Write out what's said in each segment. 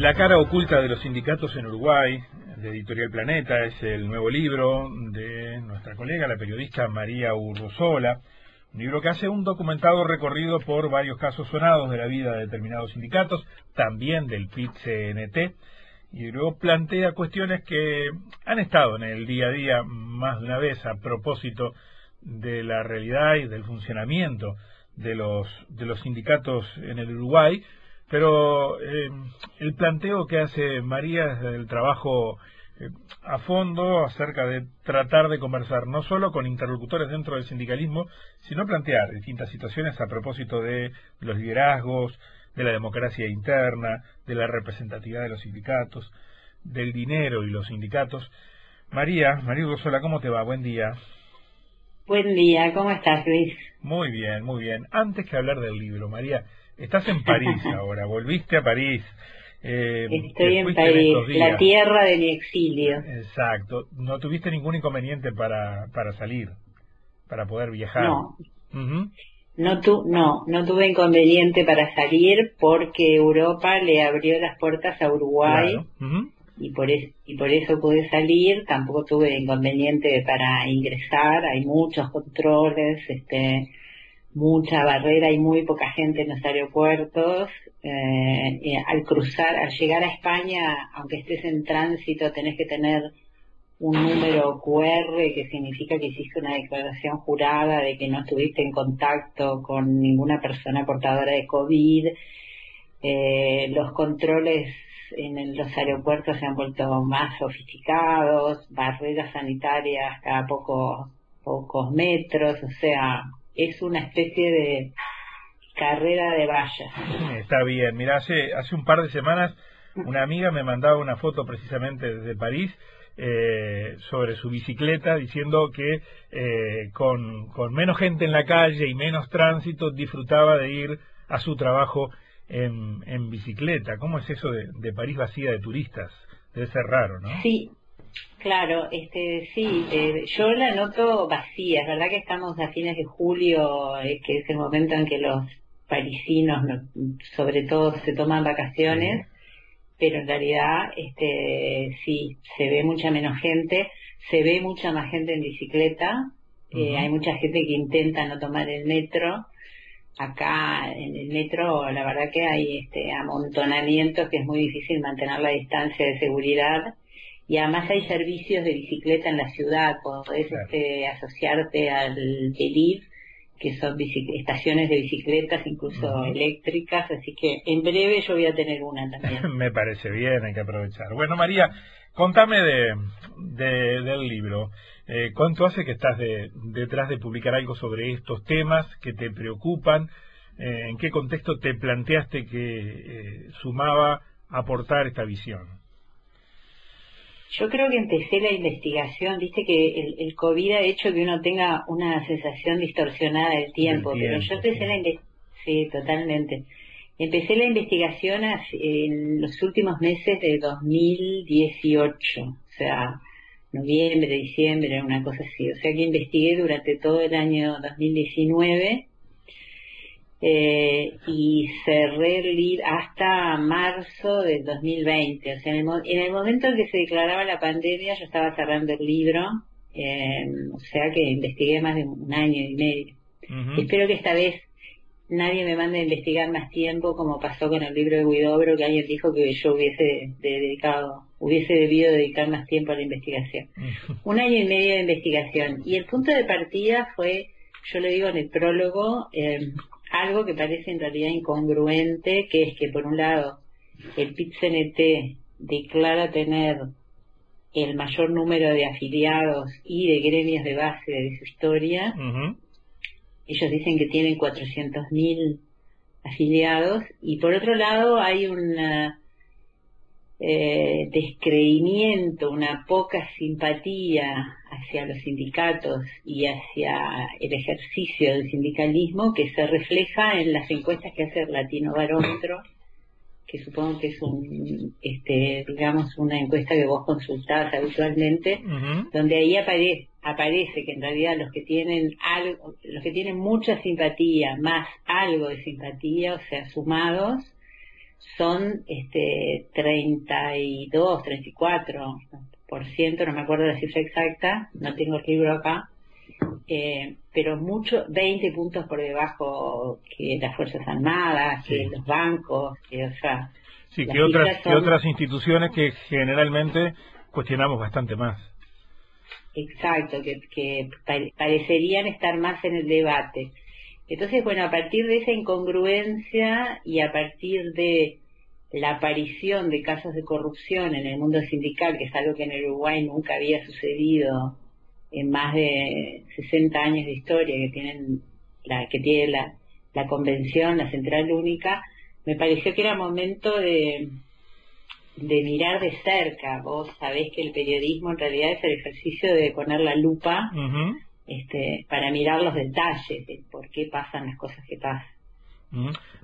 La cara oculta de los sindicatos en Uruguay, de Editorial Planeta, es el nuevo libro de nuestra colega, la periodista María Urrosola, un libro que hace un documentado recorrido por varios casos sonados de la vida de determinados sindicatos, también del PIT-CNT, y luego plantea cuestiones que han estado en el día a día más de una vez a propósito de la realidad y del funcionamiento de los, de los sindicatos en el Uruguay, pero eh, el planteo que hace María es del trabajo eh, a fondo acerca de tratar de conversar no solo con interlocutores dentro del sindicalismo, sino plantear distintas situaciones a propósito de los liderazgos, de la democracia interna, de la representatividad de los sindicatos, del dinero y los sindicatos. María, María Ursola, ¿cómo te va? Buen día. Buen día, ¿cómo estás, Luis? Muy bien, muy bien. Antes que hablar del libro, María, estás en París ahora, volviste a París. Eh, Estoy en París, la tierra de mi exilio. Exacto. ¿No tuviste ningún inconveniente para, para salir, para poder viajar? No. No, tu, no, no tuve inconveniente para salir porque Europa le abrió las puertas a Uruguay y, por y por eso pude salir. Tampoco tuve inconveniente para ingresar. Hay muchos controles, este, mucha barrera y muy poca gente en los aeropuertos. Eh, al cruzar, al llegar a España, aunque estés en tránsito, tenés que tener un número QR que significa que hiciste una declaración jurada de que no estuviste en contacto con ninguna persona portadora de COVID. Eh, los controles en los aeropuertos se han vuelto más sofisticados, barreras sanitarias cada poco, pocos metros, o sea, es una especie de carrera de vallas. Está bien, mira, hace, hace un par de semanas una amiga me mandaba una foto precisamente desde París eh, sobre su bicicleta diciendo que eh, con, con, menos gente en la calle y menos tránsito disfrutaba de ir a su trabajo en, en bicicleta. ¿Cómo es eso de, de, París vacía de turistas? Debe ser raro, ¿no? Sí, claro, este, sí, eh, yo la noto vacía. Es verdad que estamos a fines de julio, que es el momento en que los parisinos, sobre todo, se toman vacaciones pero en realidad este sí se ve mucha menos gente se ve mucha más gente en bicicleta eh, hay mucha gente que intenta no tomar el metro acá en el metro la verdad que hay este amontonamiento que es muy difícil mantener la distancia de seguridad y además hay servicios de bicicleta en la ciudad podés este, asociarte al ELIV que son estaciones de bicicletas, incluso eléctricas, así que en breve yo voy a tener una también. Me parece bien, hay que aprovechar. Bueno, María, contame de, del libro. Eh, ¿Cuánto hace que estás detrás de publicar algo sobre estos temas que te preocupan? Eh, ¿En qué contexto te planteaste que eh, sumaba aportar esta visión? Yo creo que empecé la investigación, viste que el, el, COVID ha hecho que uno tenga una sensación distorsionada del tiempo, pero yo empecé la investigación, sí, totalmente. Empecé la investigación en los últimos meses de 2018, o sea, noviembre, diciembre, una cosa así. O sea que investigué durante todo el año 2019 eh, y cerré el hasta marzo del 2020. O sea, en el, momento en que se declaraba la pandemia yo estaba cerrando el libro, eh, o sea que investigué más de un año y medio. Espero que esta vez nadie me mande a investigar más tiempo como pasó con el libro de Guidobro, que alguien dijo que yo hubiese dedicado, hubiese debido dedicar más tiempo a la investigación. un año y medio de investigación. Y el punto de partida fue, yo le digo en el prólogo, eh, algo que parece en realidad incongruente, que es que por un lado el PIT-CNT declara tener el mayor número de afiliados y de gremios de base de su historia. Ellos dicen que tienen 400.000 afiliados y por otro lado hay una eh, descreimiento, una poca simpatía hacia los sindicatos y hacia el ejercicio del sindicalismo que se refleja en las encuestas que hace el Latino Barómetro, que supongo que es un, este, digamos, una encuesta que vos consultás habitualmente, donde ahí aparece, aparece que en realidad los que tienen algo, los que tienen mucha simpatía, más algo de simpatía, o sea, sumados, son este 32, 34 por ciento, no me acuerdo la cifra exacta, no tengo el libro acá, eh, pero mucho, 20 puntos por debajo que las Fuerzas Armadas, que los bancos, que, o sea... Sí, que otras, que otras instituciones que generalmente cuestionamos bastante más. Exacto, que, que parecerían estar más en el debate. Entonces, bueno, a partir de esa incongruencia y a partir de la aparición de casos de corrupción en el mundo sindical, que es algo que en el Uruguay nunca había sucedido en más de 60 años de historia que tienen la que tiene la, la convención, la central única, me pareció que era momento de, de mirar de cerca. Vos sabés que el periodismo en realidad es el ejercicio de poner la lupa este, para mirar los detalles de por qué pasan las cosas que pasan.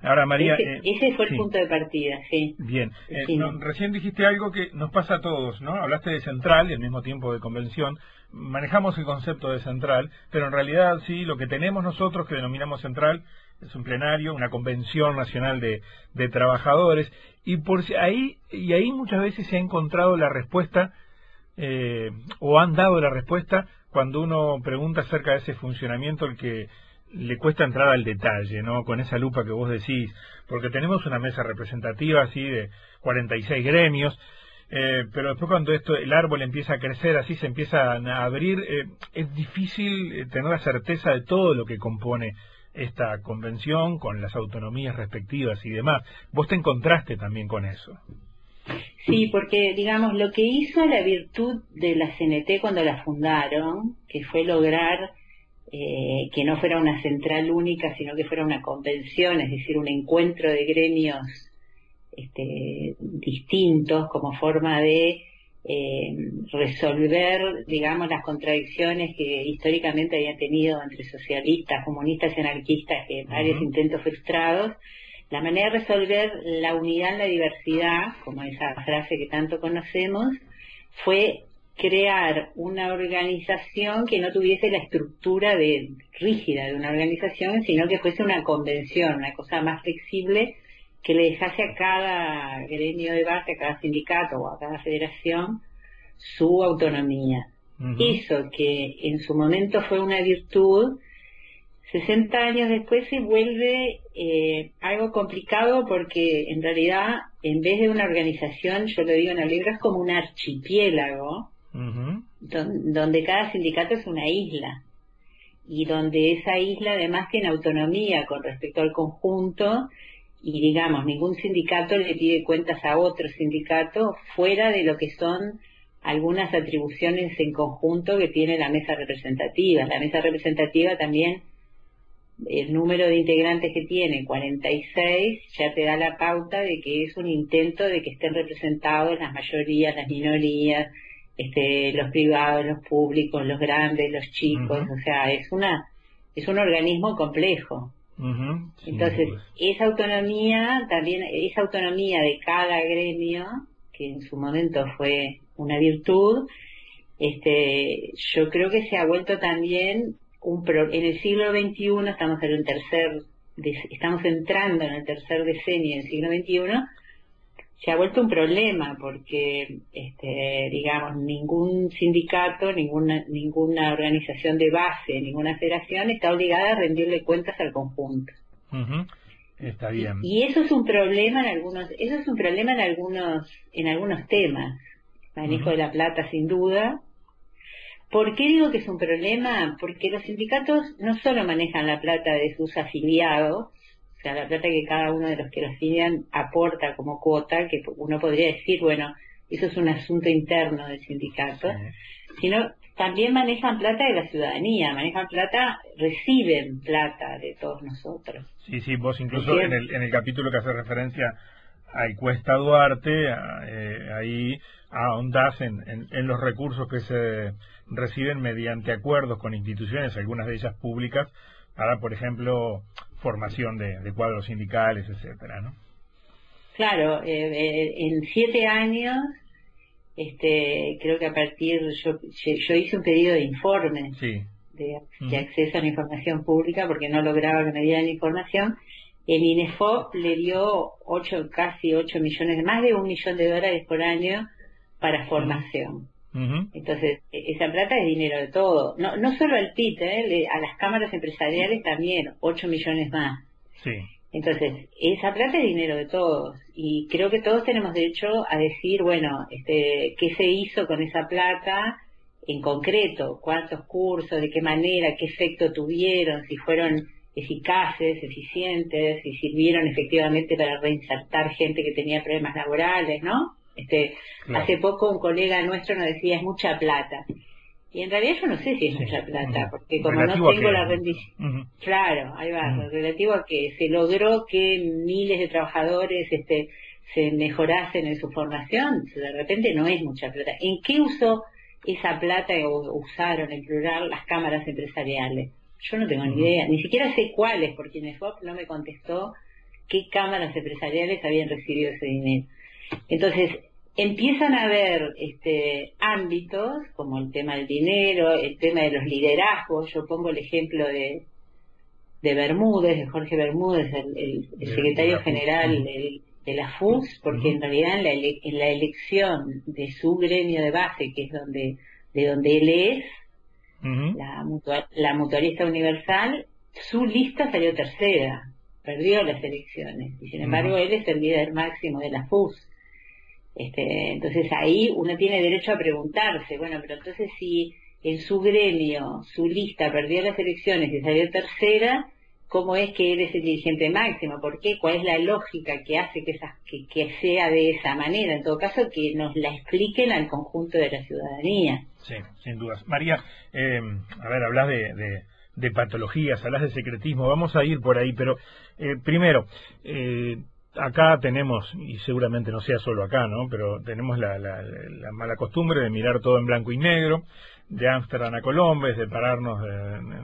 Ahora, María. Ese, eh, fue el punto de partida, sí. Bien. Eh, recién dijiste algo que nos pasa a todos, ¿no? Hablaste de central y al mismo tiempo de convención. Manejamos el concepto de central, pero en realidad, sí, lo que tenemos nosotros que denominamos central es un plenario, una convención nacional de, de trabajadores, y por ahí, y ahí muchas veces se ha encontrado la respuesta, eh, o han dado la respuesta cuando uno pregunta acerca de ese funcionamiento el que le cuesta entrar al detalle, ¿no? Con esa lupa que vos decís, porque tenemos una mesa representativa así de 46 gremios, eh, pero después cuando esto el árbol empieza a crecer, así se empieza a abrir, eh, es difícil eh, tener la certeza de todo lo que compone esta convención con las autonomías respectivas y demás. Vos te encontraste también con eso. Sí, porque digamos lo que hizo la virtud de la CNT cuando la fundaron, que fue lograr eh, que no fuera una central única, sino que fuera una convención, es decir, un encuentro de gremios este, distintos como forma de eh, resolver, digamos, las contradicciones que históricamente habían tenido entre socialistas, comunistas y anarquistas, que varios intentos frustrados, la manera de resolver la unidad en la diversidad, como esa frase que tanto conocemos, fue crear una organización que no tuviese la estructura de, rígida de una organización, sino que fuese una convención, una cosa más flexible que le dejase a cada gremio de base, a cada sindicato o a cada federación su autonomía. Eso que en su momento fue una virtud, 60 años después se vuelve eh, algo complicado porque en realidad en vez de una organización, yo lo digo en el libro, es como un archipiélago donde cada sindicato es una isla y donde esa isla además tiene autonomía con respecto al conjunto y digamos ningún sindicato le pide cuentas a otro sindicato fuera de lo que son algunas atribuciones en conjunto que tiene la mesa representativa. La mesa representativa también el número de integrantes que tiene, 46, ya te da la pauta de que es un intento de que estén representados las mayorías, las minorías, este, los privados, los públicos, los grandes, los chicos, o sea, es una es un organismo complejo. Entonces, esa autonomía, también esa autonomía de cada gremio, que en su momento fue una virtud, este, yo creo que se ha vuelto también un en el siglo XXI estamos en el tercer estamos entrando en el tercer decenio del siglo XXI se ha vuelto un problema porque, este, digamos, ningún sindicato, ninguna, ninguna organización de base, ninguna federación está obligada a rendirle cuentas al conjunto. Está bien. Y, eso es un problema en algunos, eso es un problema en algunos, en algunos temas. Manejo de la plata, sin duda. ¿Por qué digo que es un problema? Porque los sindicatos no solo manejan la plata de sus afiliados, sea, la plata que cada uno de los que lo afilian aporta como cuota, que uno podría decir, bueno, eso es un asunto interno del sindicato, sino también manejan plata de la ciudadanía, manejan plata, reciben plata de todos nosotros. Sí, sí, vos incluso en el, en el capítulo que hace referencia a Cuesta Duarte, eh, ahí ahondás en, en, los recursos que se reciben mediante acuerdos con instituciones, algunas de ellas públicas, para, por ejemplo, formación de, cuadros sindicales, etcétera, ¿no? Claro, eh, eh, en siete años, este, creo que a partir, yo, yo hice un pedido de informe de, acceso a la información pública porque no lograba que me dieran información el INEFOP le dio ocho, casi 8 millones, más de un millón de dólares por año para formación. Entonces, e, esa plata es dinero de todo. No, no solo al PIT, ¿eh? a las cámaras empresariales también, 8 millones más. Sí. Entonces, esa plata es dinero de todos. Y creo que todos tenemos derecho a decir, bueno, este, qué se hizo con esa plata en concreto, cuántos cursos, de qué manera, qué efecto tuvieron, si fueron eficaces, eficientes, si sirvieron efectivamente para reinsertar gente que tenía problemas laborales, ¿no? Este, Hace poco un colega nuestro nos decía, es mucha plata. Y en realidad yo no sé si es mucha plata, porque como no tengo la rendición... Claro, ahí va, relativo a que se logró que miles de trabajadores este, se mejorasen en su formación, de repente no es mucha plata. ¿En qué usó esa plata o usaron en plural las cámaras empresariales? Yo no tengo ni idea, ni siquiera sé cuáles, porque Nefop no me contestó qué cámaras empresariales habían recibido ese dinero. Entonces, empiezan a haber este, ámbitos, como el tema del dinero, el tema de los liderazgos. Yo pongo el ejemplo de, de Bermúdez, de Jorge Bermúdez, el, secretario general de, la FUS, porque en realidad en la, en la elección de su gremio de base, que es donde de donde él es, la, mutualista universal, su lista salió tercera, perdió las elecciones, y sin embargo él es el líder máximo de la FUS. Este, entonces ahí uno tiene derecho a preguntarse, bueno, pero entonces si en su gremio, su lista perdió las elecciones y salió tercera, ¿cómo es que él es el dirigente máximo? ¿Por qué? ¿Cuál es la lógica que hace que, que, sea de esa manera? En todo caso, que nos la expliquen al conjunto de la ciudadanía. Sí, sin dudas. María, eh, a ver, hablas de, de, patologías, hablas de secretismo, vamos a ir por ahí, pero eh, primero, eh, acá tenemos, y seguramente no sea solo acá, ¿no? Pero tenemos la, la, mala costumbre de mirar todo en blanco y negro, de Ámsterdam a Colombes, de pararnos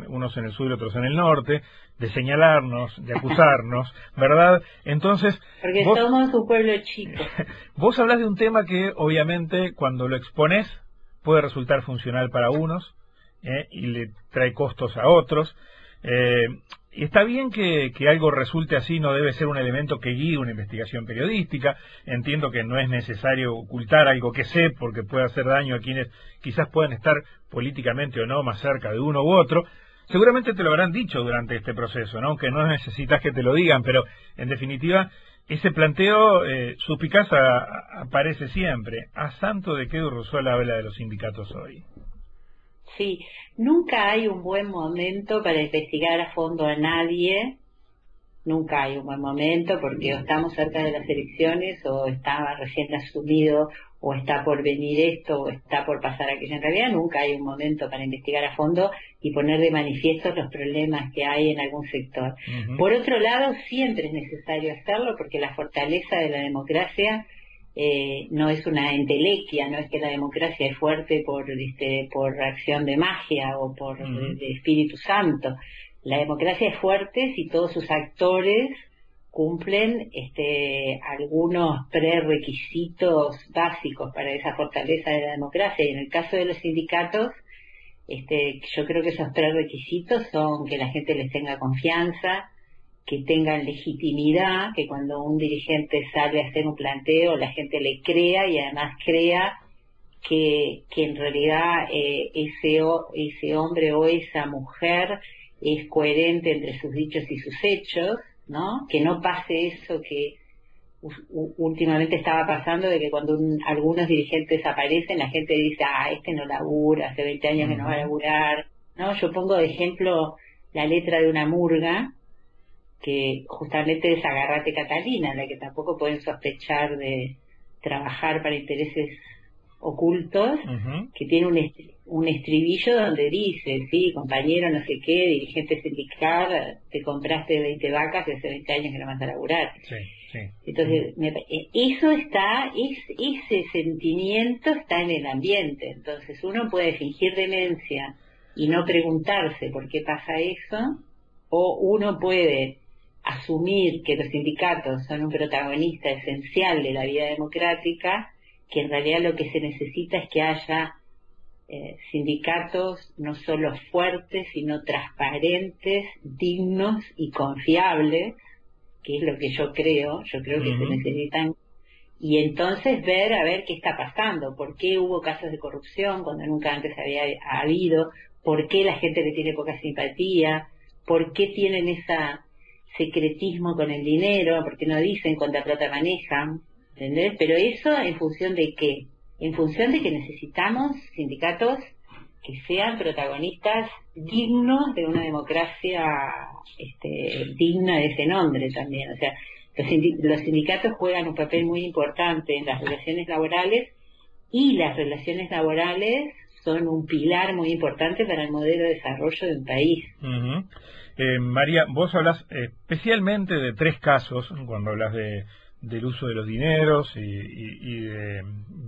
unos en el sur y otros en el norte, de señalarnos, de acusarnos, ¿verdad? Entonces... Porque somos un pueblo chico. Vos hablas de un tema que obviamente cuando lo expones puede resultar funcional para unos ¿eh? y le trae costos a otros. Eh, está bien que, algo resulte así, no debe ser un elemento que guíe una investigación periodística. Entiendo que no es necesario ocultar algo que sé porque puede hacer daño a quienes quizás puedan estar políticamente o no más cerca de uno u otro. Seguramente te lo habrán dicho durante este proceso, ¿no? Que no necesitas que te lo digan, pero en definitiva ese planteo eh, suspicaz aparece siempre. ¿A santo de qué Rousseau habla de los sindicatos hoy? Sí, nunca hay un buen momento para investigar a fondo a nadie. Nunca hay un buen momento porque o estamos cerca de las elecciones o estaba recién asumido o está por venir esto o está por pasar aquello. En realidad nunca hay un momento para investigar a fondo y poner de manifiesto los problemas que hay en algún sector. Por otro lado, siempre es necesario hacerlo porque la fortaleza de la democracia eh, no es una entelequia, no es que la democracia es fuerte por, este, por reacción de magia o por Espíritu Santo. La democracia es fuerte si todos sus actores cumplen este, algunos prerequisitos básicos para esa fortaleza de la democracia. Y en el caso de los sindicatos, este, yo creo que esos prerequisitos son que la gente les tenga confianza, que tengan legitimidad, que cuando un dirigente sale a hacer un planteo, la gente le crea y además crea que, que en realidad eh, ese, ese hombre o esa mujer es coherente entre sus dichos y sus hechos, ¿no? Que no pase eso que últimamente estaba pasando de que cuando algunos dirigentes aparecen, la gente dice, ah, este no labura, hace 20 años que no va a laburar, ¿no? Yo pongo de ejemplo la letra de una murga, que justamente es Agarrate Catalina, la que tampoco pueden sospechar de trabajar para intereses ocultos, que tiene un, un estribillo donde dice, sí, compañero, no sé qué, dirigente sindical, te compraste 20 vacas y hace 20 años que no vas a laburar. Entonces, eh, eso está, es, ese sentimiento está en el ambiente. Entonces, uno puede fingir demencia y no preguntarse por qué pasa eso, o uno puede asumir que los sindicatos son un protagonista esencial de la vida democrática, que en realidad lo que se necesita es que haya eh, sindicatos no solo fuertes, sino transparentes, dignos y confiables, que es lo que yo creo, yo creo que se necesitan, y entonces ver a ver qué está pasando, por qué hubo casos de corrupción cuando nunca antes había habido, por qué la gente le tiene poca simpatía, por qué tienen ese secretismo con el dinero, por qué no dicen cuánta plata manejan, ¿entendés? Pero eso en función de qué? En función de que necesitamos sindicatos que sean protagonistas dignos de una democracia este, digna de ese nombre también. O sea, los, sindicatos juegan un papel muy importante en las relaciones laborales y las relaciones laborales son un pilar muy importante para el modelo de desarrollo de un país. Eh, María, vos hablas especialmente de tres casos cuando hablas de, del uso de los dineros y,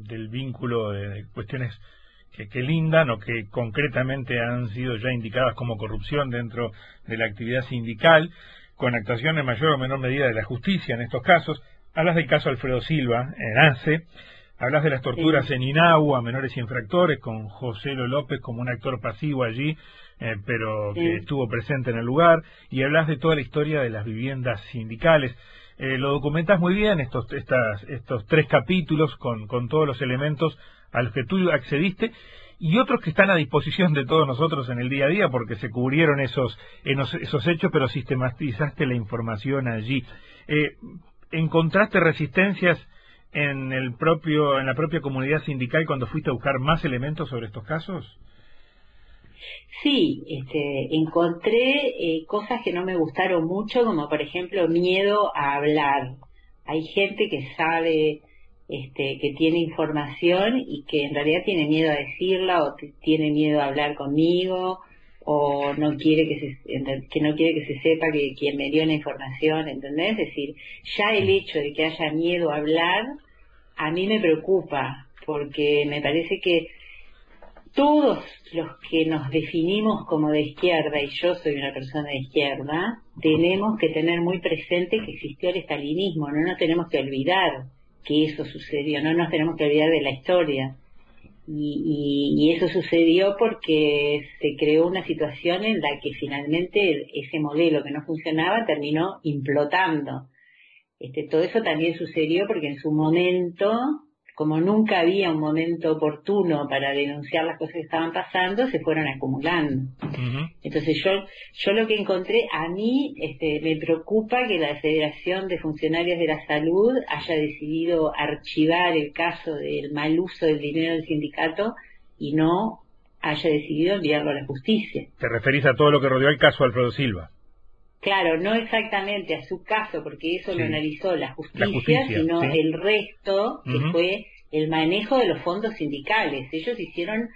del vínculo de cuestiones que, lindan o que concretamente han sido ya indicadas como corrupción dentro de la actividad sindical, con actuación en mayor o menor medida de la justicia en estos casos. Hablas del caso Alfredo Silva en ANSE, hablas de las torturas en INAU a menores infractores, con José Lo López como un actor pasivo allí, eh, pero que estuvo presente en el lugar, y hablas de toda la historia de las viviendas sindicales. Eh, lo documentas muy bien, estos, estas, estos tres capítulos con, con todos los elementos a los que tú accediste y otros que están a disposición de todos nosotros en el día a día porque se cubrieron esos, esos hechos pero sistematizaste la información allí. Eh, ¿Encontraste resistencias en, el propio, en la propia comunidad sindical cuando fuiste a buscar más elementos sobre estos casos? Sí, este, encontré eh, cosas que no me gustaron mucho, como por ejemplo miedo a hablar. Hay gente que sabe este, que tiene información y que en realidad tiene miedo a decirla o tiene miedo a hablar conmigo o no quiere que se, que no quiere que se sepa que quien me dio la información, ¿entendés? Es decir, ya el hecho de que haya miedo a hablar a mí me preocupa porque me parece que todos los que nos definimos como de izquierda, y yo soy una persona de izquierda, tenemos que tener muy presente que existió el estalinismo, no nos tenemos que olvidar que eso sucedió, no nos tenemos que olvidar de la historia. Y, eso sucedió porque se creó una situación en la que finalmente ese modelo que no funcionaba terminó implotando. Este, todo eso también sucedió porque en su momento como nunca había un momento oportuno para denunciar las cosas que estaban pasando, se fueron acumulando. Entonces yo, yo lo que encontré, a mí este, me preocupa que la Federación de Funcionarios de la Salud haya decidido archivar el caso del mal uso del dinero del sindicato y no haya decidido enviarlo a la justicia. ¿Te referís a todo lo que rodeó el caso Alfredo Silva? Claro, no exactamente a su caso, porque eso lo analizó la justicia, sino el resto, que fue el manejo de los fondos sindicales. Ellos hicieron,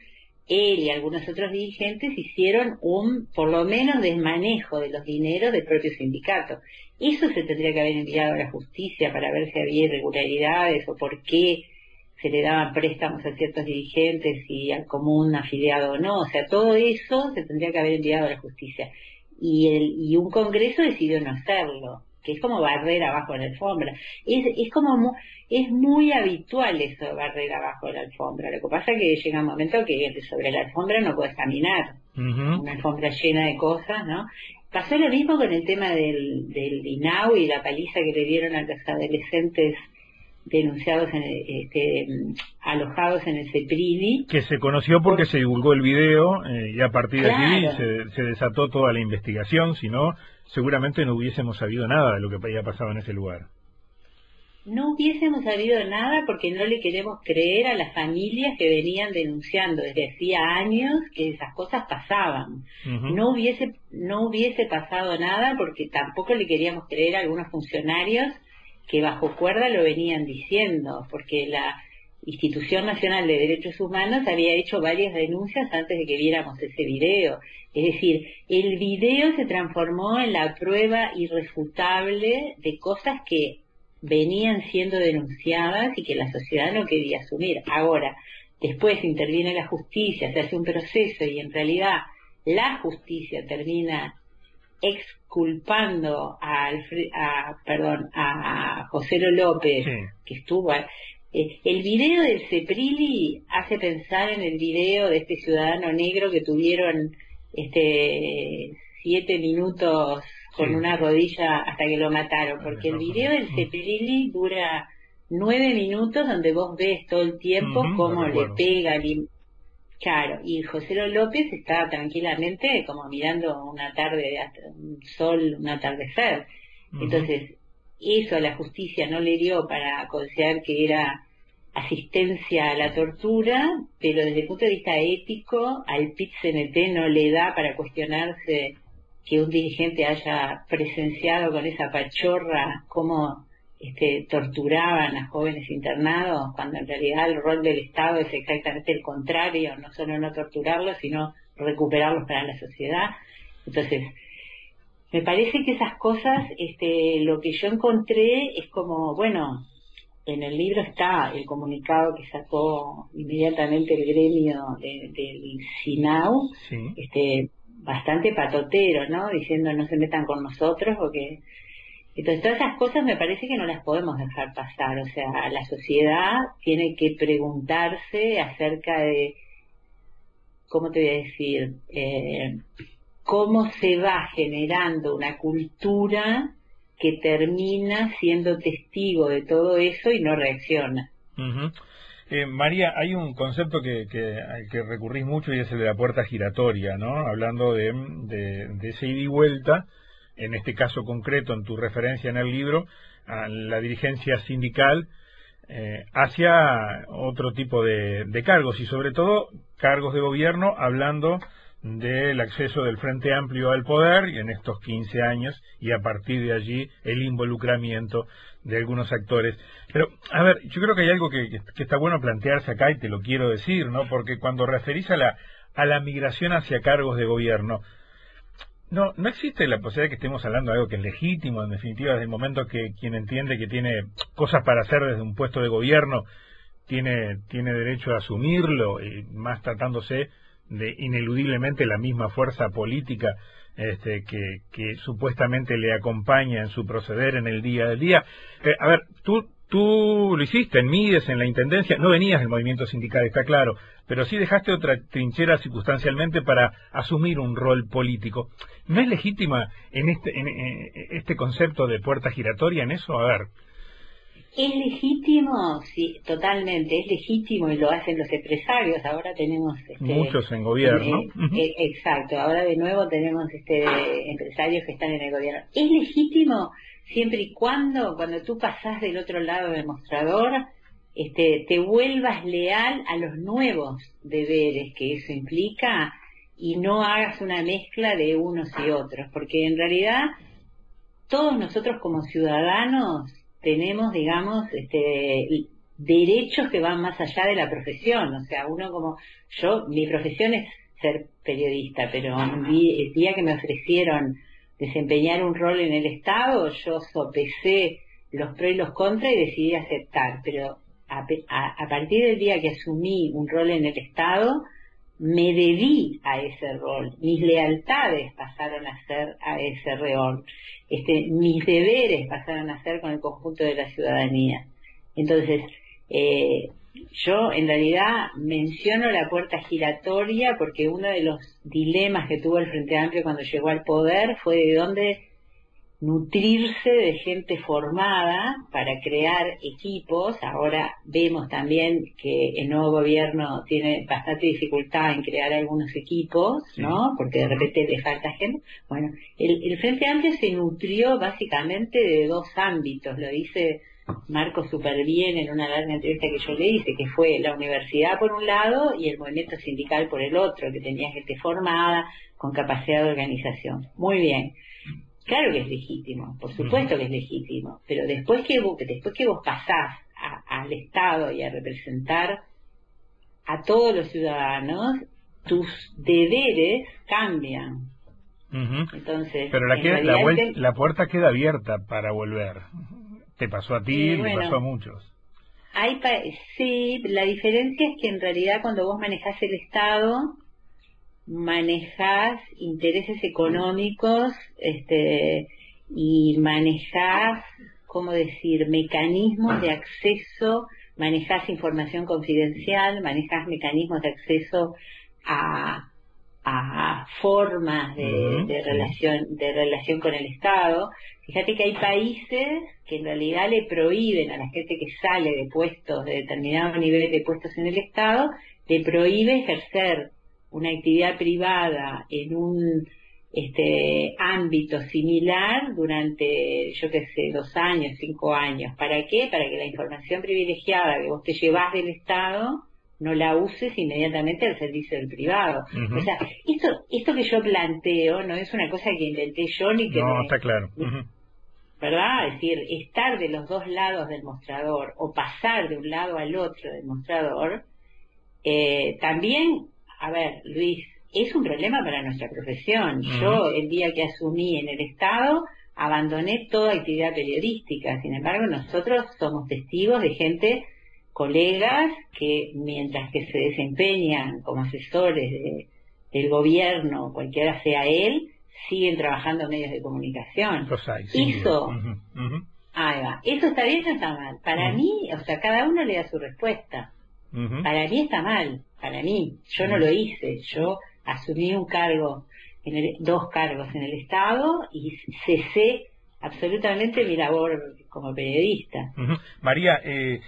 él y algunos otros dirigentes hicieron un, por lo menos, desmanejo de los dineros del propio sindicato. Eso se tendría que haber enviado a la justicia para ver si había irregularidades o por qué se le daban préstamos a ciertos dirigentes y al común afiliado o no. O sea, todo eso se tendría que haber enviado a la justicia y, el, y un Congreso decidió no hacerlo, que es como barrer abajo de la alfombra. Es, es como es muy habitual eso, barrer abajo de la alfombra. Lo que pasa es que llega un momento que sobre la alfombra no puedes caminar, una alfombra llena de cosas, ¿no? Pasó lo mismo con el tema del, del INAU y la paliza que le dieron a los adolescentes denunciados, en este, alojados en el CEPRIDI. Que se conoció porque se divulgó el video eh, y a partir de allí se, desató toda la investigación, si no, seguramente no hubiésemos sabido nada de lo que había pasado en ese lugar. No hubiésemos sabido nada porque no le queremos creer a las familias que venían denunciando desde hacía años que esas cosas pasaban. No hubiese no hubiese pasado nada porque tampoco le queríamos creer a algunos funcionarios que bajo cuerda lo venían diciendo, porque la Institución Nacional de Derechos Humanos había hecho varias denuncias antes de que viéramos ese video. Es decir, el video se transformó en la prueba irrefutable de cosas que venían siendo denunciadas y que la sociedad no quería asumir. Ahora, después interviene la justicia, se hace un proceso y en realidad la justicia termina exculpando a, a perdón a José López que estuvo eh, el video del Ceprili hace pensar en el video de este ciudadano negro que tuvieron este siete minutos con una rodilla hasta que lo mataron, porque el video del Cepelini dura nueve minutos donde vos ves todo el tiempo cómo le pega, Claro, y José López estaba tranquilamente como mirando una tarde, un sol, un atardecer. Entonces, eso a la justicia no le dio para considerar que era asistencia a la tortura, pero desde el punto de vista ético, al PIT-CNT no le da para cuestionarse que un dirigente haya presenciado con esa pachorra cómo este, torturaban a jóvenes internados, cuando en realidad el rol del Estado es exactamente el contrario, no solo no torturarlos, sino recuperarlos para la sociedad. Entonces, me parece que esas cosas, este, lo que yo encontré es como, bueno, en el libro está el comunicado que sacó inmediatamente el gremio del SINAU, este, bastante patotero, ¿no? Diciendo no se metan con nosotros porque entonces, todas esas cosas me parece que no las podemos dejar pasar. O sea, la sociedad tiene que preguntarse acerca de, ¿cómo te voy a decir? Eh, cómo se va generando una cultura que termina siendo testigo de todo eso y no reacciona. Eh, María, hay un concepto que, que, al que recurrís mucho y es el de la puerta giratoria, ¿no? Hablando de, de, de ese ida y vuelta en este caso concreto, en tu referencia en el libro, a la dirigencia sindical eh, hacia otro tipo de, cargos y sobre todo cargos de gobierno hablando del acceso del Frente Amplio al poder y en estos 15 años y a partir de allí el involucramiento de algunos actores. Pero, a ver, yo creo que hay algo que, que, está bueno plantearse acá y te lo quiero decir, ¿no? Porque cuando referís a la, a la migración hacia cargos de gobierno, no, no existe la posibilidad de que estemos hablando de algo que es legítimo, en definitiva, desde el momento que quien entiende que tiene cosas para hacer desde un puesto de gobierno tiene, tiene derecho a asumirlo, y más tratándose de ineludiblemente la misma fuerza política este, que, supuestamente le acompaña en su proceder en el día a día. Eh, a ver, tú, tú lo hiciste en Mides, en la Intendencia, no venías del movimiento sindical, está claro, pero sí dejaste otra trinchera circunstancialmente para asumir un rol político. ¿No es legítima en este, en, este concepto de puerta giratoria en eso? A ver. Es legítimo, sí, totalmente, es legítimo y lo hacen los empresarios. Ahora tenemos... Este, Muchos en gobierno. Eh, exacto, ahora de nuevo tenemos este, empresarios que están en el gobierno. Es legítimo siempre y cuando, cuando tú pasás del otro lado del mostrador, este, te vuelvas leal a los nuevos deberes que eso implica y no hagas una mezcla de unos y otros, porque en realidad todos nosotros como ciudadanos tenemos, digamos, este, derechos que van más allá de la profesión. O sea, uno como yo, mi profesión es ser periodista, pero el día que me ofrecieron desempeñar un rol en el Estado, yo sopesé los pros y los contras y decidí aceptar. Pero a, partir del día que asumí un rol en el Estado, me debí a ese rol, mis lealtades pasaron a ser a ese rol, este, mis deberes pasaron a ser con el conjunto de la ciudadanía. Entonces, eh, yo en realidad menciono la puerta giratoria porque uno de los dilemas que tuvo el Frente Amplio cuando llegó al poder fue de dónde nutrirse de gente formada para crear equipos. Ahora vemos también que el nuevo gobierno tiene bastante dificultad en crear algunos equipos, ¿no? Porque de repente le falta gente. Bueno, el, el Frente Amplio se nutrió básicamente de dos ámbitos, lo dice Marco súper bien en una larga entrevista que yo le hice, que fue la universidad por un lado y el movimiento sindical por el otro, que tenía gente formada, con capacidad de organización. Muy bien. Claro que es legítimo, por supuesto que es legítimo, pero después que vos, después que vos pasás al Estado y a representar a todos los ciudadanos, tus deberes cambian. Entonces, pero la, la puerta queda abierta para volver. Te pasó a ti, le pasó a muchos. Hay sí, la diferencia es que en realidad cuando vos manejás el Estado, manejás intereses económicos este, y manejás, ¿cómo decir?, mecanismos de acceso, manejás información confidencial, manejás mecanismos de acceso a a formas de, relación de relación con el Estado. Fíjate que hay países que en realidad le prohíben a la gente que sale de puestos, de determinado nivel de puestos en el Estado, le prohíbe ejercer una actividad privada en un este ámbito similar durante, yo qué sé, dos años, cinco años. ¿Para qué? Para que la información privilegiada que vos te llevas del Estado no la uses inmediatamente al servicio del privado. O sea, esto, esto que yo planteo no es una cosa que inventé yo ni que... No, está claro. ¿Verdad? Es decir, estar de los dos lados del mostrador o pasar de un lado al otro del mostrador, eh, también, a ver, Luis, es un problema para nuestra profesión. Yo, el día que asumí en el Estado, abandoné toda actividad periodística. Sin embargo, nosotros somos testigos de gente colegas que mientras que se desempeñan como asesores del gobierno, cualquiera sea él, siguen trabajando en medios de comunicación. eso, eso está bien o está mal. Para mí, o sea, cada uno le da su respuesta. Para mí está mal, para mí. Yo no lo hice, yo asumí un cargo, en dos cargos en el Estado y cesé absolutamente mi labor como periodista. María, eh,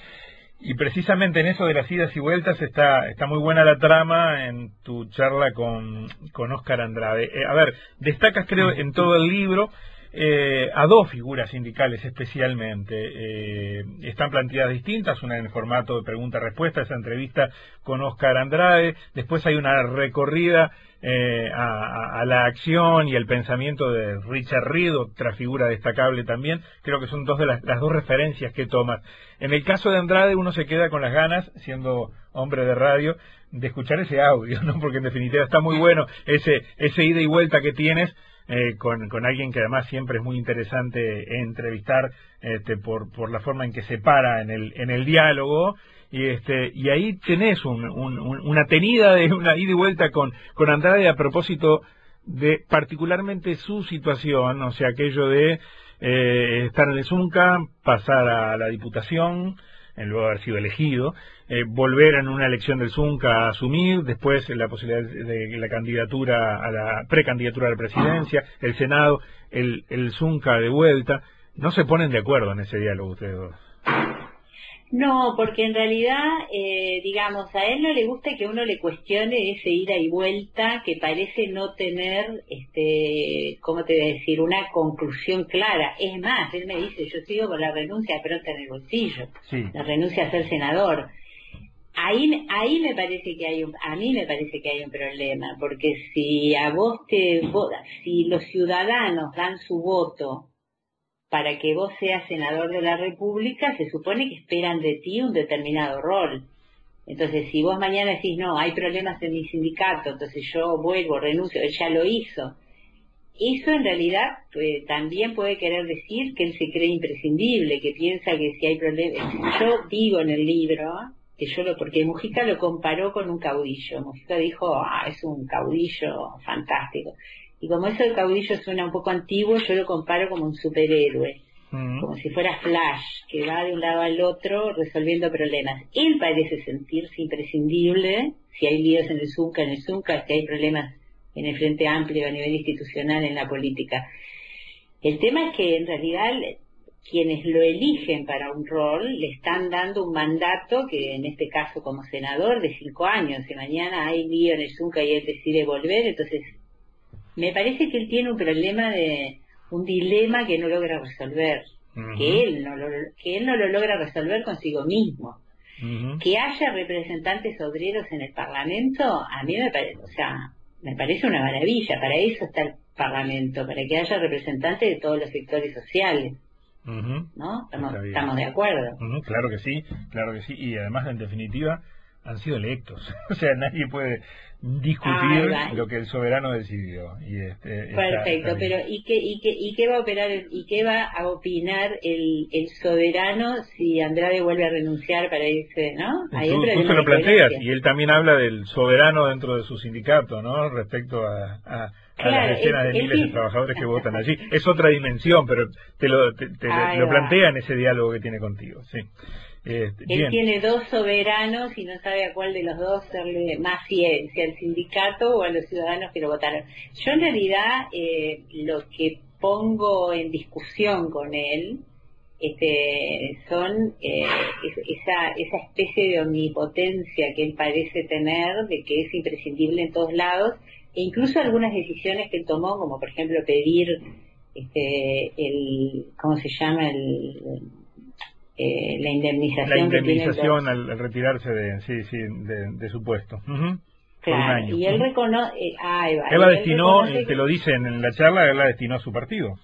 y precisamente en eso de las idas y vueltas está, está muy buena la trama en tu charla con, con Oscar Andrade. Eh, a ver, destacas creo en todo el libro eh, a dos figuras sindicales especialmente. Eh, están planteadas distintas, una en el formato de pregunta-respuesta, esa entrevista con Oscar Andrade, después hay una recorrida eh, a, la acción y el pensamiento de Richard Reed, otra figura destacable también, creo que son dos de las, dos referencias que tomas. En el caso de Andrade uno se queda con las ganas, siendo hombre de radio, de escuchar ese audio, ¿no? Porque en definitiva está muy bueno ese, ese ida y vuelta que tienes eh, con, con, alguien que además siempre es muy interesante entrevistar este, por, por la forma en que se para en el, en el diálogo y este y ahí tenés un, una tenida de una ida y vuelta con, con Andrade a propósito de particularmente su situación, o sea, aquello de eh, estar en el Zunca, pasar a la Diputación, en luego de haber sido elegido, eh, volver en una elección del Zunca a asumir, después la posibilidad de la candidatura a la precandidatura a la presidencia, el Senado, el, el Zunca de vuelta. No se ponen de acuerdo en ese diálogo ustedes dos. No, porque en realidad, eh, digamos, a él no le gusta que uno le cuestione ese ida y vuelta que parece no tener, este, ¿cómo te voy a decir?, una conclusión clara. Es más, él me dice, yo sigo con la renuncia pronta en el bolsillo, la renuncia a ser senador. Ahí, ahí me parece que hay un, a mí me parece que hay un problema, porque si a vos te, si los ciudadanos dan su voto para que vos seas senador de la República, se supone que esperan de ti un determinado rol. Entonces, si vos mañana decís, no, hay problemas en mi sindicato, entonces yo vuelvo, renuncio, él ya lo hizo. Eso en realidad pues, también puede querer decir que él se cree imprescindible, que piensa que si hay problemas. Yo digo en el libro, que yo lo, porque Mujica lo comparó con un caudillo. Mujica dijo, ah, es un caudillo fantástico. Y como eso del caudillo suena un poco antiguo, yo lo comparo como un superhéroe, como si fuera Flash, que va de un lado al otro resolviendo problemas. Él parece sentirse imprescindible, si hay líos en el Zunca, en el Zunca, si hay problemas en el Frente Amplio a nivel institucional en la política. El tema es que en realidad quienes lo eligen para un rol le están dando un mandato que en este caso como senador de cinco años, si mañana hay lío en el Zunca y él decide volver, entonces me parece que él tiene un problema de un dilema que no logra resolver, que él no lo, que él no lo logra resolver consigo mismo. Que haya representantes obreros en el Parlamento, a mí me parece, o sea, me parece una maravilla. Para eso está el Parlamento, para que haya representantes de todos los sectores sociales. ¿No? Estamos, de acuerdo. Claro que sí, claro que sí. Y además, en definitiva, han sido electos. o sea, nadie puede discutir lo que el soberano decidió. Y este, Perfecto, pero ¿y qué, y, qué, ¿y qué va a operar y qué va a opinar el, el soberano si Andrade vuelve a renunciar para irse, ¿no? Ahí tú, se lo planteas y él también habla del soberano dentro de su sindicato, ¿no? Respecto a, a, las decenas de miles de trabajadores que votan allí. Es otra dimensión, pero te lo, te, lo plantea en ese diálogo que tiene contigo, sí. Este, Él tiene dos soberanos y no sabe a cuál de los dos serle más fiel, si al sindicato o a los ciudadanos que lo votaron. Yo en realidad eh, lo que pongo en discusión con él este, son eh, esa, esa especie de omnipotencia que él parece tener, de que es imprescindible en todos lados, e incluso algunas decisiones que él tomó, como por ejemplo pedir este, el, ¿cómo se llama? El, eh, la indemnización. La indemnización al, retirarse de, sí, sí, de, su puesto. Claro, y él reconoce... Eh, él la destinó, te lo dice en la charla, él la destinó a su partido.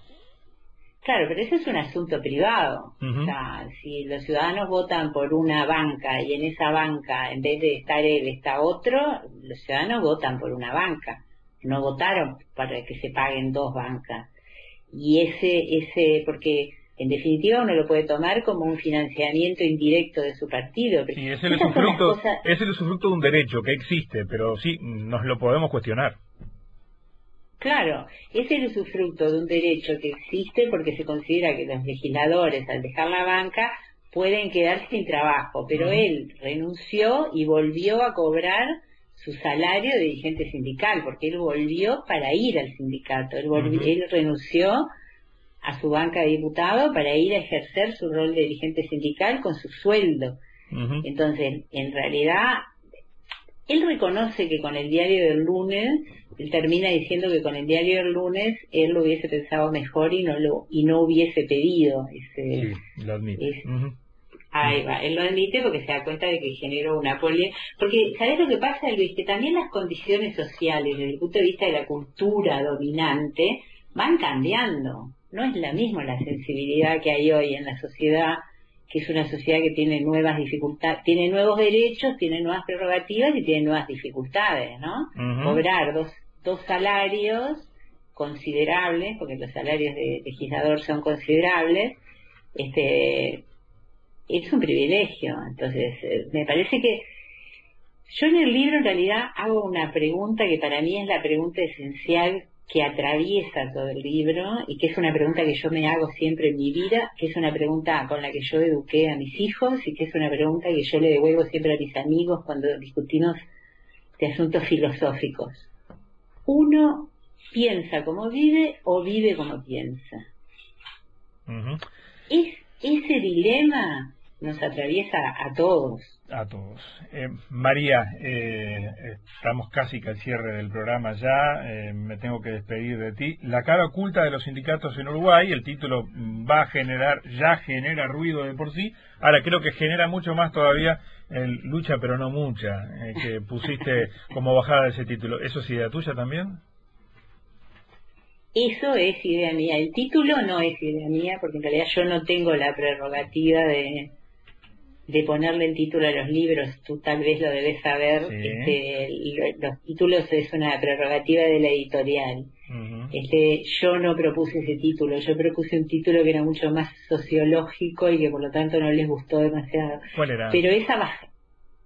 Claro, pero ese es un asunto privado. O sea, si los ciudadanos votan por una banca y en esa banca, en vez de estar él, está otro, los ciudadanos votan por una banca. No votaron para que se paguen dos bancas. Y ese, ese, porque en definitiva uno lo puede tomar como un financiamiento indirecto de su partido. Sí, es el, usufructo, es el usufructo de un derecho que existe, pero sí, nos lo podemos cuestionar. Claro, es el usufructo de un derecho que existe porque se considera que los legisladores al dejar la banca pueden quedar sin trabajo, pero él renunció y volvió a cobrar su salario de dirigente sindical, porque él volvió para ir al sindicato, él, él renunció a su banca de diputado para ir a ejercer su rol de dirigente sindical con su sueldo. Entonces, en realidad, él reconoce que con el diario del lunes él termina diciendo que con el diario del lunes él lo hubiese pensado mejor y no lo y no hubiese pedido ese sí, lo admite. ahí va él lo admite porque se da cuenta de que generó una polia porque sabes lo que pasa Luis que también las condiciones sociales desde el punto de vista de la cultura dominante van cambiando no es la misma la sensibilidad que hay hoy en la sociedad que es una sociedad que tiene nuevas dificultades, tiene nuevos derechos, tiene nuevas prerrogativas y tiene nuevas dificultades, ¿no? Cobrar dos, dos salarios considerables, porque los salarios de legislador son considerables, este es un privilegio. Entonces, eh, me parece que yo en el libro en realidad hago una pregunta que para mí es la pregunta esencial que atraviesa todo el libro y que es una pregunta que yo me hago siempre en mi vida, que es una pregunta con la que yo eduqué a mis hijos y que es una pregunta que yo le devuelvo siempre a mis amigos cuando discutimos de asuntos filosóficos. Uno piensa como vive o vive como piensa. es, ese dilema nos atraviesa a todos. A todos. Eh, María, eh, estamos casi que al cierre del programa ya, eh, me tengo que despedir de ti. La cara oculta de los sindicatos en Uruguay, el título va a generar, ya genera ruido de por sí, ahora creo que genera mucho más todavía el lucha pero no mucha, que pusiste como bajada de ese título. ¿Eso es idea tuya también? Eso es idea mía. El título no es idea mía, porque en realidad yo no tengo la prerrogativa de, de ponerle el título a los libros, tú tal vez lo debes saber, este, los títulos es una prerrogativa de la editorial. este, yo no propuse ese título, yo propuse un título que era mucho más sociológico y que por lo tanto no les gustó demasiado. ¿Cuál era? Pero esa baja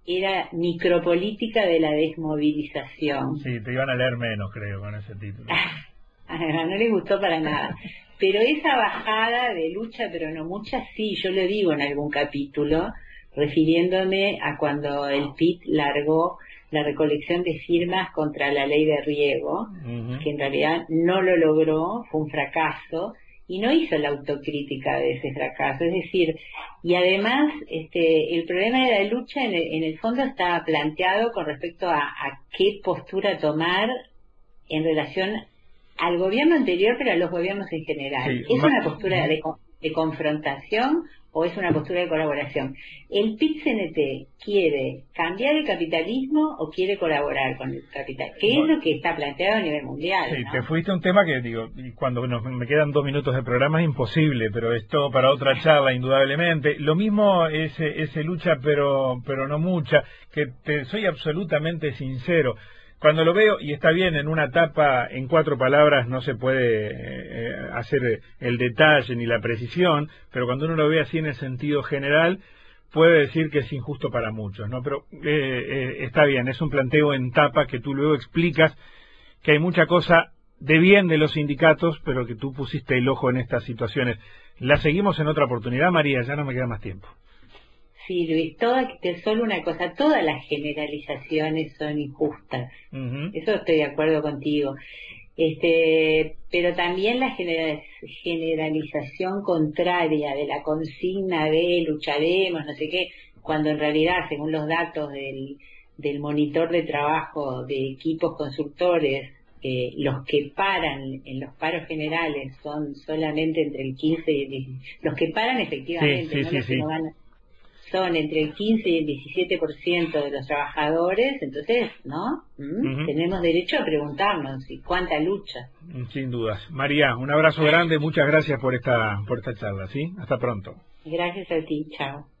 era micropolítica de la desmovilización. Sí, te iban a leer menos, creo, con ese título. no les gustó para nada. Pero esa bajada de lucha, pero no mucha, sí, yo lo digo en algún capítulo, refiriéndome a cuando el PIT largó la recolección de firmas contra la ley de riego, que en realidad no lo logró, fue un fracaso, y no hizo la autocrítica de ese fracaso. Es decir, y además este, el problema de la lucha en el, fondo está planteado con respecto a, qué postura tomar en relación al gobierno anterior, pero a los gobiernos en general. ¿Es una postura de, de confrontación o es una postura de colaboración. ¿El PIT-CNT quiere cambiar el capitalismo o quiere colaborar con el capital? ¿Qué es lo que está planteado a nivel mundial? Sí, te fuiste a un tema que, digo, cuando me quedan dos minutos de programa es imposible, pero es todo para otra charla, indudablemente. Lo mismo ese, ese lucha, pero, pero no mucha, que te soy absolutamente sincero cuando lo veo, y está bien, en una etapa, en cuatro palabras, no se puede eh, hacer el detalle ni la precisión, pero cuando uno lo ve así en el sentido general, puede decir que es injusto para muchos, ¿no? Pero eh, eh, está bien, es un planteo en tapa que tú luego explicas que hay mucha cosa de bien de los sindicatos, pero que tú pusiste el ojo en estas situaciones. La seguimos en otra oportunidad, María, ya no me queda más tiempo. Sí, Luis, toda, solo una cosa, todas las generalizaciones son injustas. Eso estoy de acuerdo contigo. Este, pero también la generalización contraria de la consigna de lucharemos, no sé qué, cuando en realidad, según los datos del, del monitor de trabajo de equipos consultores, los que paran en los paros generales son solamente entre el 15 y el 17, los que paran efectivamente, no los que no van son entre el 15 y el 17% de los trabajadores, entonces, ¿no? ¿Mm? Tenemos derecho a preguntarnos y cuánta lucha. Sin dudas. María, un abrazo grande, muchas gracias por esta por esta charla, ¿sí? Hasta pronto. Gracias a ti, chao.